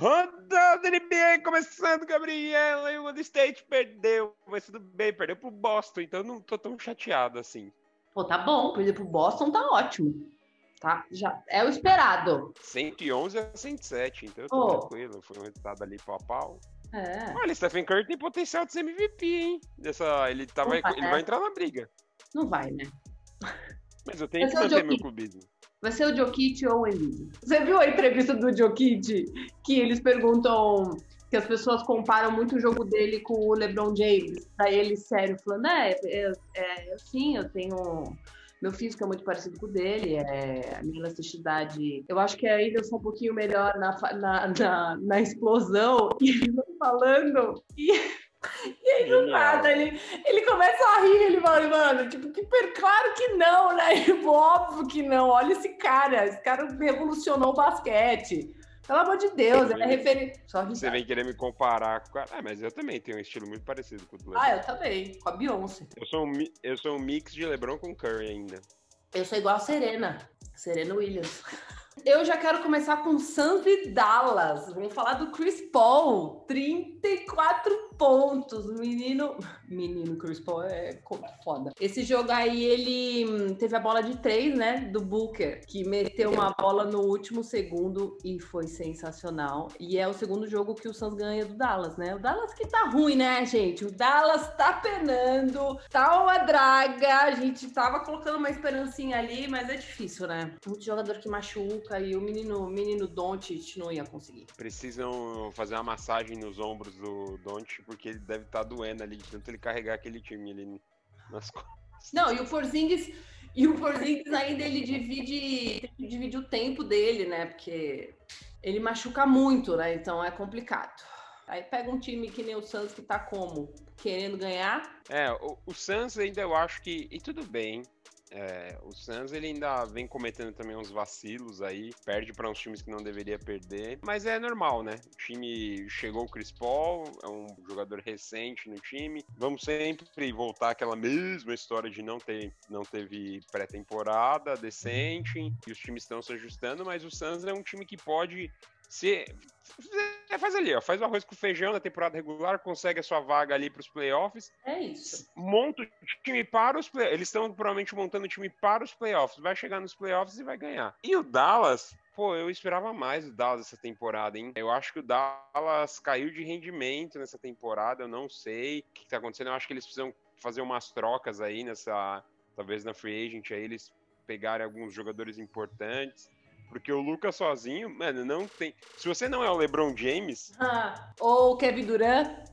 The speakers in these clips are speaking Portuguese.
Rodando NBA, começando, Gabriela, e o Golden State perdeu, mas tudo bem, perdeu pro Boston, então eu não tô tão chateado assim. Pô, tá bom, perder pro Boston tá ótimo. Tá, já é o esperado. 111 a 107, então eu tô Pô. tranquilo, foi um resultado ali pau a pau. É, Olha, Stephen Curry tem potencial de ser MVP, hein? Dessa, ele, tá, vai, ele é. vai entrar na briga. não vai, né? Mas eu tenho que é o manter meu clubismo. Vai ser o Jokic ou o Embiid. Você viu a entrevista do Jokic que eles perguntam que as pessoas comparam muito o jogo dele com o LeBron James. Daí ele sério falando, é, é, é sim, eu tenho meu físico é muito parecido com o dele, é, a minha elasticidade. Eu acho que ainda eu sou um pouquinho melhor na, na, na, na explosão. E ele falando. E, e aí, do nada, ele, ele começa a rir. Ele fala, mano, tipo, que claro que não, né? Tipo, óbvio que não. Olha esse cara. Esse cara revolucionou o basquete. Pelo amor de Deus, ele é referência. Você vem querer me comparar com o cara. Ah, mas eu também tenho um estilo muito parecido com o do LeBron. Ah, eu também, com a Beyoncé. Eu sou, um, eu sou um mix de LeBron com Curry ainda. Eu sou igual a Serena. Serena Williams. Eu já quero começar com Suns e Dallas. Vamos falar do Chris Paul. 34 pontos. Menino. Menino Chris Paul é foda. Esse jogo aí, ele hum, teve a bola de três, né? Do Booker, que meteu uma bola no último segundo e foi sensacional. E é o segundo jogo que o Suns ganha do Dallas, né? O Dallas que tá ruim, né, gente? O Dallas tá penando, tá uma draga. A gente tava colocando uma esperancinha ali, mas é difícil, né? Muito jogador que machuca e o menino, menino Doncic não ia conseguir. Precisam fazer uma massagem nos ombros do Don't, porque ele deve estar doendo ali, de tanto ele carregar aquele time ali nas costas. Não, e o Porzingis, e o Porzingis ainda ele divide, tem que dividir o tempo dele, né? Porque ele machuca muito, né? Então é complicado. Aí pega um time que nem o Santos que tá como? Querendo ganhar? É, o, o Suns ainda eu acho que. E tudo bem. É, o Suns ele ainda vem cometendo também uns vacilos aí, perde para uns times que não deveria perder, mas é normal, né? O time chegou o Chris Paul, é um jogador recente no time. Vamos sempre voltar àquela mesma história de não ter não teve pré-temporada decente e os times estão se ajustando, mas o Suns é um time que pode se é, faz ali, ó, faz o arroz com feijão na temporada regular, consegue a sua vaga ali para os playoffs É isso. monta o time para os playoffs. Eles estão provavelmente montando o time para os playoffs. Vai chegar nos playoffs e vai ganhar. E o Dallas, pô, eu esperava mais do Dallas essa temporada, hein? Eu acho que o Dallas caiu de rendimento nessa temporada. Eu não sei o que está acontecendo. Eu acho que eles precisam fazer umas trocas aí nessa. Talvez na free agent aí eles pegarem alguns jogadores importantes. Porque o Lucas sozinho, mano, não tem. Se você não é o LeBron James, Ah, ou o Kevin Durant.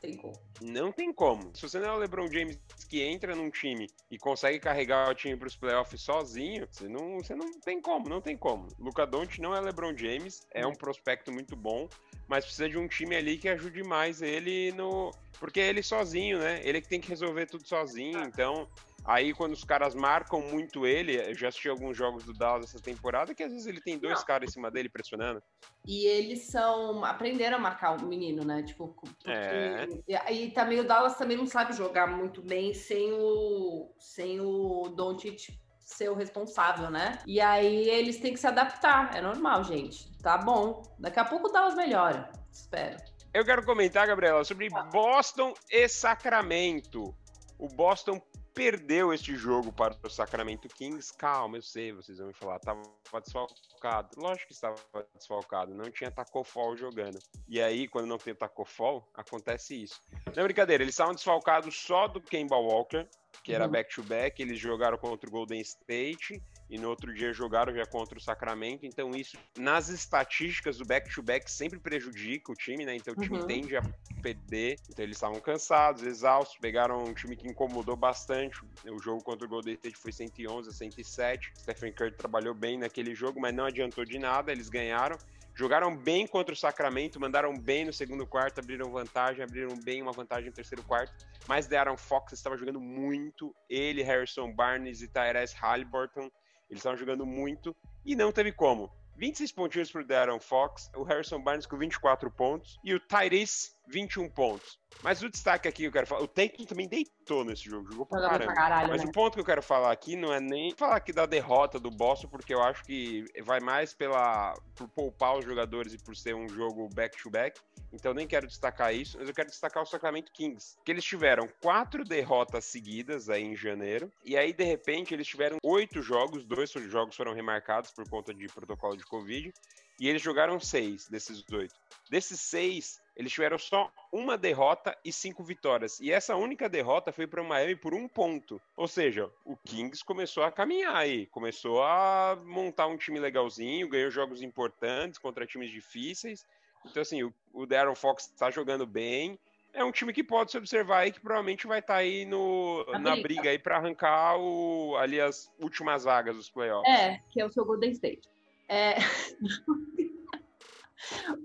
Tem como. Não tem como. Se você não é o LeBron James que entra num time e consegue carregar o time para os playoffs sozinho, você não, você não tem como, não tem como. Luca Doncic não é LeBron James, é um prospecto muito bom, mas precisa de um time ali que ajude mais ele no, porque é ele sozinho, né? Ele que tem que resolver tudo sozinho. Então, aí quando os caras marcam muito ele, eu já assisti alguns jogos do Dallas essa temporada que às vezes ele tem dois Não. caras em cima dele pressionando. E eles são. aprenderam a marcar o menino, né? Tipo, porque. É. E aí também o Dallas também não sabe jogar muito bem sem o. sem o Doncic ser o responsável, né? E aí eles têm que se adaptar. É normal, gente. Tá bom. Daqui a pouco o Dallas melhora. Espero. Eu quero comentar, Gabriela, sobre Boston e Sacramento. O Boston perdeu este jogo para o Sacramento Kings. Calma, eu sei, vocês vão me falar, estava desfalcado. Lógico que estava desfalcado, não tinha Taco Fall jogando. E aí, quando não tem Taco Fall, acontece isso. Não é brincadeira, eles estavam desfalcados só do Kemba Walker, que era Uhum. back-to-back, eles jogaram contra o Golden State e no outro dia jogaram já contra o Sacramento, então isso nas estatísticas do back-to-back sempre prejudica o time, né? Então o time Uhum. tende a perder, então eles estavam cansados, exaustos, pegaram um time que incomodou bastante. O jogo contra o Golden State foi 111 a 107. Stephen Curry trabalhou bem naquele jogo, mas não adiantou de nada, eles ganharam. Jogaram bem contra o Sacramento, mandaram bem no segundo quarto, abriram vantagem, abriram bem uma vantagem no terceiro quarto. Mas De'Aaron Fox estava jogando muito. Ele, Harrison Barnes e Tyrese Halliburton, eles estavam jogando muito e não teve como. 26 pontinhos pro De'Aaron Fox, o Harrison Barnes com 24 pontos e o Tyrese 21 pontos. Mas o destaque aqui que eu quero falar, o Tatum também deitou nesse jogo, jogou pra caramba. pra caralho, Mas né? o ponto que eu quero falar aqui não é nem falar aqui da derrota do Boston, porque eu acho que vai mais pela por poupar os jogadores e por ser um jogo back-to-back. Então eu nem quero destacar isso, mas eu quero destacar o Sacramento Kings, que eles tiveram quatro derrotas seguidas aí em janeiro, e aí de repente eles tiveram oito jogos, dois jogos foram remarcados por conta de protocolo de Covid, e eles jogaram seis desses oito. Desses seis, eles tiveram só uma derrota e cinco vitórias. E essa única derrota foi para o Miami por um ponto. Ou seja, o Kings começou a caminhar aí, começou a montar um time legalzinho, ganhou jogos importantes contra times difíceis. Então, assim, o, o Darren Fox está jogando bem. É um time que pode se observar aí, que provavelmente vai estar aí no, Na na briga. briga aí para arrancar o, ali as últimas vagas dos playoffs. É, que é o seu Golden State. É...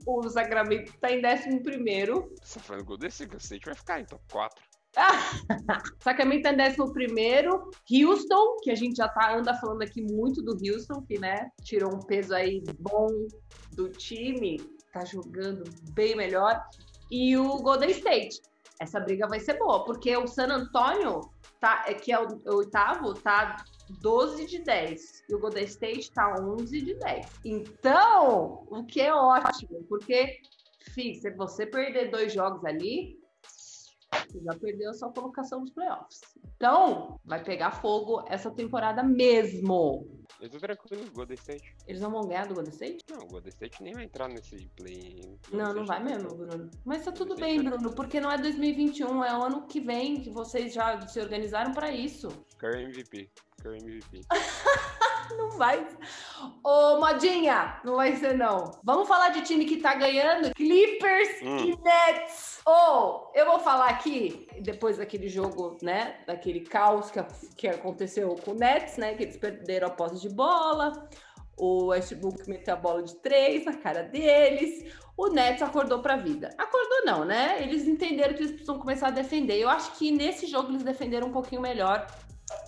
o Sacramento tá em 11 primeiro. Você tá falando Golden State, vai ficar em top 4. Sacramento tá em 11 primeiro. Houston, que a gente já tá, anda falando aqui muito do Houston, que né, tirou um peso aí bom do time, tá jogando bem melhor. E o Golden State. Essa briga vai ser boa, porque o San Antonio, tá, é, que é o, o oitavo, tá 12 de 10. E o Golden State tá 11 de 10. Então, o que é ótimo, porque, fi, se você perder dois jogos ali, você já perdeu a sua colocação nos playoffs. Então, vai pegar fogo essa temporada mesmo. Eu tô tranquilo, Golden State. Eles não vão ganhar do Golden State? Não, o Golden State nem vai entrar nesse play. Não, não vai mesmo, Bruno. Mas tá tudo bem, Bruno, porque não é 2021, é o ano que vem que vocês já se organizaram pra isso. Curry MVP. Curry MVP. Não vai. Ô, modinha, não vai ser não. Vamos falar de time que tá ganhando? Clippers Hum. e Nets. Ô, eu vou falar aqui, depois daquele jogo, né, daquele caos que, que aconteceu com o Nets, né, que eles perderam a posse de bola, o Westbrook meteu a bola de três na cara deles, o Nets acordou pra vida. Acordou não, né? Eles entenderam que eles precisam começar a defender. Eu acho que nesse jogo eles defenderam um pouquinho melhor,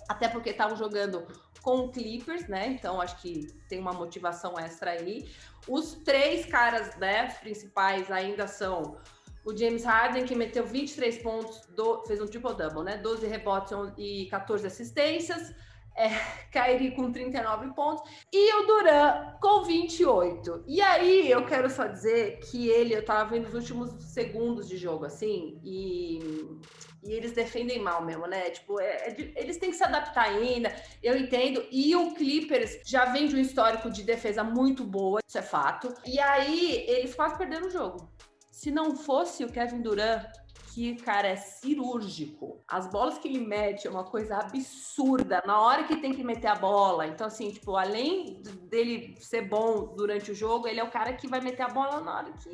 até porque estavam jogando com o Clippers, né? Então acho que tem uma motivação extra aí. Os três caras, né, principais ainda são o James Harden, que meteu 23 pontos, do- fez um triple-double, né? 12 rebotes e 14 assistências. É, Kyrie com 39 pontos. E o Duran com 28. E aí, eu quero só dizer que ele, eu tava vendo os últimos segundos de jogo, assim, e, e eles defendem mal mesmo, né? Tipo, é- é eles têm que se adaptar ainda, eu entendo. E o Clippers já vem de um histórico de defesa muito boa, isso é fato. E aí, eles quase perderam o jogo. Se não fosse o Kevin Durant, que, cara, é cirúrgico. As bolas que ele mete é uma coisa absurda. Na hora que tem que meter a bola. Então, assim, tipo, além dele ser bom durante o jogo, ele é o cara que vai meter a bola na hora que.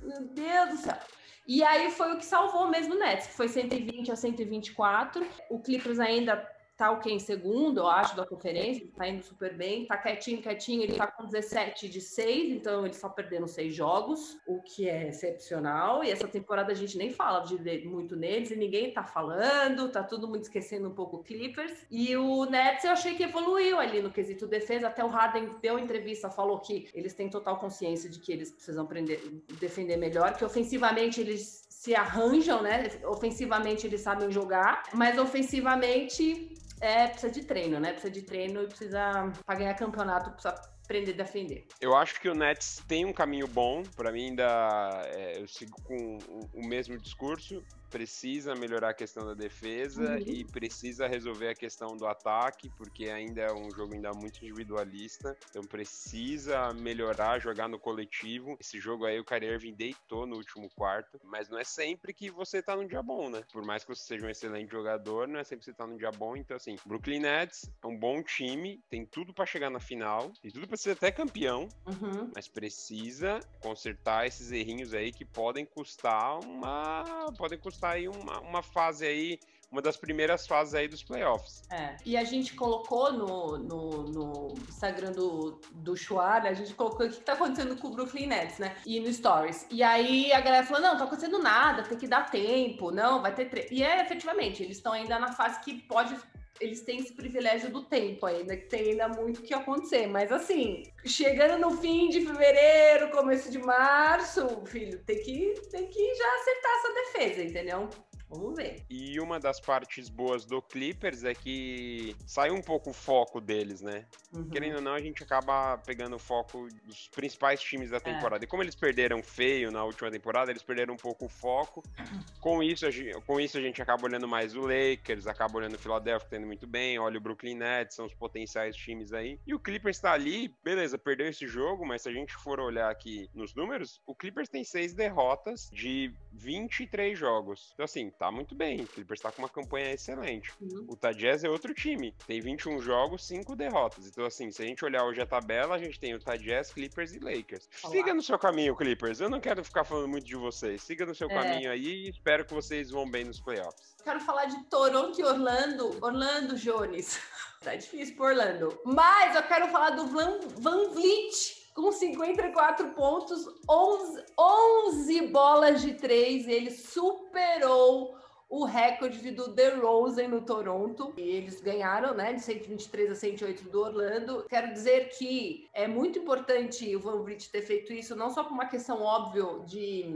Meu Deus do céu. E aí foi o que salvou mesmo o Nets, que foi 120 a 124. O Clippers ainda tá o quê? Em segundo, eu acho, da conferência, tá indo super bem, tá quietinho, quietinho, ele tá com 17 de 6, então eles só perderam seis jogos, o que é excepcional, e essa temporada a gente nem fala de, muito neles, e ninguém tá falando, tá todo mundo esquecendo um pouco o Clippers, e o Nets eu achei que evoluiu ali no quesito defesa, até o Harden deu entrevista, falou que eles têm total consciência de que eles precisam aprender, defender melhor, que ofensivamente eles se arranjam, né? Ofensivamente eles sabem jogar, mas ofensivamente é, precisa de treino, né? Precisa de treino e precisa, para ganhar campeonato, precisa aprender a defender. Eu acho que o Nets tem um caminho bom. Pra mim, ainda é, eu sigo com o mesmo discurso. Precisa melhorar a questão da defesa Uhum. e precisa resolver a questão do ataque, porque ainda é um jogo ainda muito individualista. Então precisa melhorar, jogar no coletivo. Esse jogo aí o Kyrie Irving deitou no último quarto, mas não é sempre que você tá num dia bom, né? Por mais que você seja um excelente jogador, não é sempre que você tá num dia bom. Então assim, Brooklyn Nets é um bom time, tem tudo pra chegar na final, tem tudo pra ser até campeão Uhum. mas precisa consertar esses errinhos aí que podem custar uma podem custar aí uma, uma fase aí uma das primeiras fases aí dos playoffs É. E a gente colocou no, no, no Instagram do, do Chuar, a gente colocou o que tá acontecendo com o Brooklyn Nets, né? E no Stories. E aí a galera falou: não, tá acontecendo nada, tem que dar tempo, não, vai ter. E é efetivamente, eles estão ainda na fase que pode eles têm esse privilégio do tempo ainda, que tem ainda muito que acontecer. Mas assim, chegando no fim de fevereiro, começo de março, filho, tem que, tem que já acertar essa defesa, entendeu? Vamos ver. E uma das partes boas do Clippers é que sai um pouco o foco deles, né? Uhum. Querendo ou não, a gente acaba pegando o foco dos principais times da é. temporada. É. E como eles perderam feio na última temporada, eles perderam um pouco o foco. Com isso, a gente, com isso a gente acaba olhando mais o Lakers, acaba olhando o Philadelphia, que tá indo muito bem, olha o Brooklyn Nets, são os potenciais times aí. E o Clippers tá ali, beleza, perdeu esse jogo, mas se a gente for olhar aqui nos números, o Clippers tem seis derrotas de 23 jogos. Então, assim, tá muito bem. O Clippers tá com uma campanha excelente. Uhum. O Tajazz é outro time. Tem 21 jogos, 5 derrotas. Então, assim, se a gente olhar hoje a tabela, a gente tem o Tajazz, Clippers e Lakers. Olá. Siga no seu caminho, Clippers. Eu não quero ficar falando muito de vocês. Siga no seu é. caminho aí e espero que vocês vão bem nos playoffs. Quero falar de Toronto e Orlando. Orlando Jones. tá difícil por Orlando. Mas eu quero falar do Van, Van Vliet com 54 pontos, 11, 11 bolas de três. Ele superou o recorde do DeRozan no Toronto. E eles ganharam, né, de 123 a 108 do Orlando. Quero dizer que é muito importante o Van Vliet ter feito isso, não só por uma questão óbvia de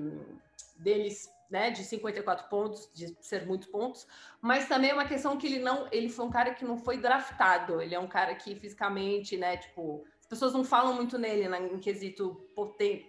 deles né, de 54 pontos, de ser muitos pontos, mas também é uma questão que ele não, ele foi um cara que não foi draftado, ele é um cara que fisicamente, né, tipo, as pessoas não falam muito nele, né, em quesito poten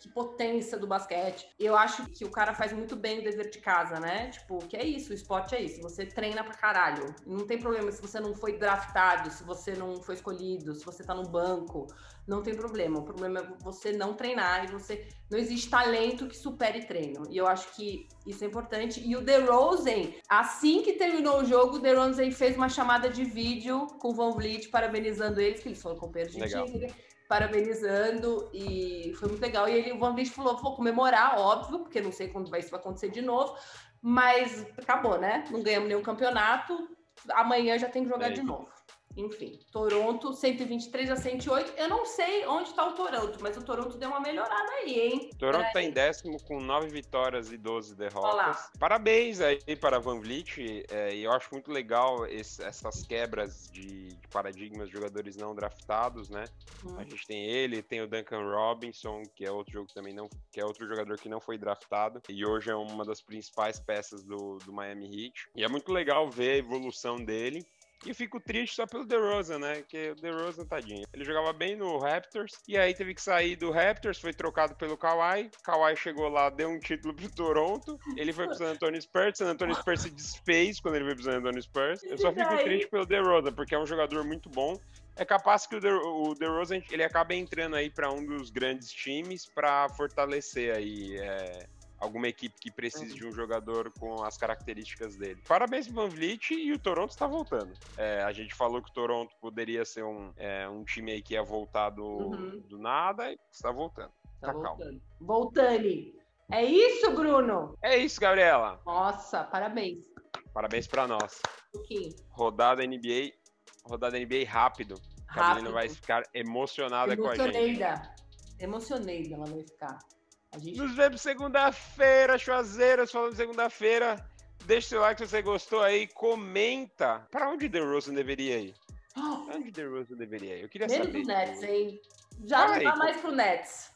que potência do basquete. Eu acho que o cara faz muito bem o dever de casa, né? Tipo, que é isso, o esporte é isso. Você treina pra caralho. Não tem problema se você não foi draftado, se você não foi escolhido, se você tá no banco. Não tem problema. O problema é você não treinar e você. Não existe talento que supere treino. E eu acho que isso é importante. E o DeRozan, assim que terminou o jogo, o DeRozan fez uma chamada de vídeo com o Van Vliet, parabenizando eles, que eles foram companheiros de time parabenizando e foi muito legal. E ele, o Van Vliet falou, vou comemorar, óbvio, porque não sei quando vai, isso vai acontecer de novo, mas acabou, né? Não ganhamos nenhum campeonato, amanhã já tem que jogar é de novo. Enfim, Toronto 123 a 108. Eu não sei onde está o Toronto, mas o Toronto deu uma melhorada aí, hein? Toronto está em décimo com 9 vitórias e 12 derrotas. Olá. Parabéns aí para Van Vliet. É, eu acho muito legal esse, essas quebras de, de, paradigmas de jogadores não draftados, né? Hum. A gente tem ele, tem o Duncan Robinson, que é outro jogo também não, que é outro jogador que não foi draftado e hoje é uma das principais peças do, do Miami Heat. E é muito legal ver a evolução dele. E fico triste só pelo DeRozan, né? Que o DeRozan, tadinho. Ele jogava bem no Raptors, e aí teve que sair do Raptors, foi trocado pelo Kawhi. Kawhi chegou lá, deu um título pro Toronto. Ele foi pro San Antonio Spurs, San Antonio Spurs se desfez quando ele veio pro San Antonio Spurs. Eu só fico triste pelo DeRozan, porque é um jogador muito bom. É capaz que o, De, o DeRozan, ele acaba entrando aí para um dos grandes times para fortalecer aí... É alguma equipe que precise de um jogador com as características dele. Parabéns pro Van Vliet e o Toronto está voltando. É, a gente falou que o Toronto poderia ser um, é, um time aí que ia voltar do, uhum. do nada e está voltando. Tá, tá voltando. Voltando. É isso, Bruno? É isso, Gabriela. Nossa, parabéns. Parabéns para nós. Okay. Rodada NBA, rodada NBA rápido. A menina vai ficar emocionada com a gente. Emocionei ela vai ficar. Gente... Nos vemos segunda-feira, Chuazeiras, falando segunda-feira. Deixa seu like se você gostou aí, comenta. Para onde The Rose deveria ir? Pra onde The Rose deveria ir? Eu queria Menos saber. Nets, hein? Já Fala não mais pro Nets.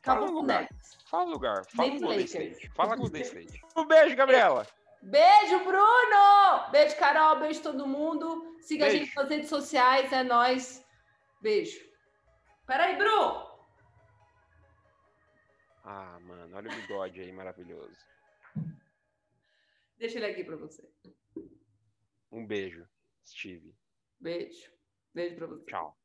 Acabou Fala lugar. Nets. Fala o lugar. Fala com o Golden State. Fala com o Golden State. Um beijo, Gabriela. Beijo, Bruno! Beijo, Carol. Beijo, todo mundo. Siga beijo. a gente nas redes sociais. É nóis. Beijo. Peraí, Bruno! Ah, mano, olha o bigode aí maravilhoso. Deixa ele aqui para você. Um beijo, Steve. Beijo. Beijo para você. Tchau.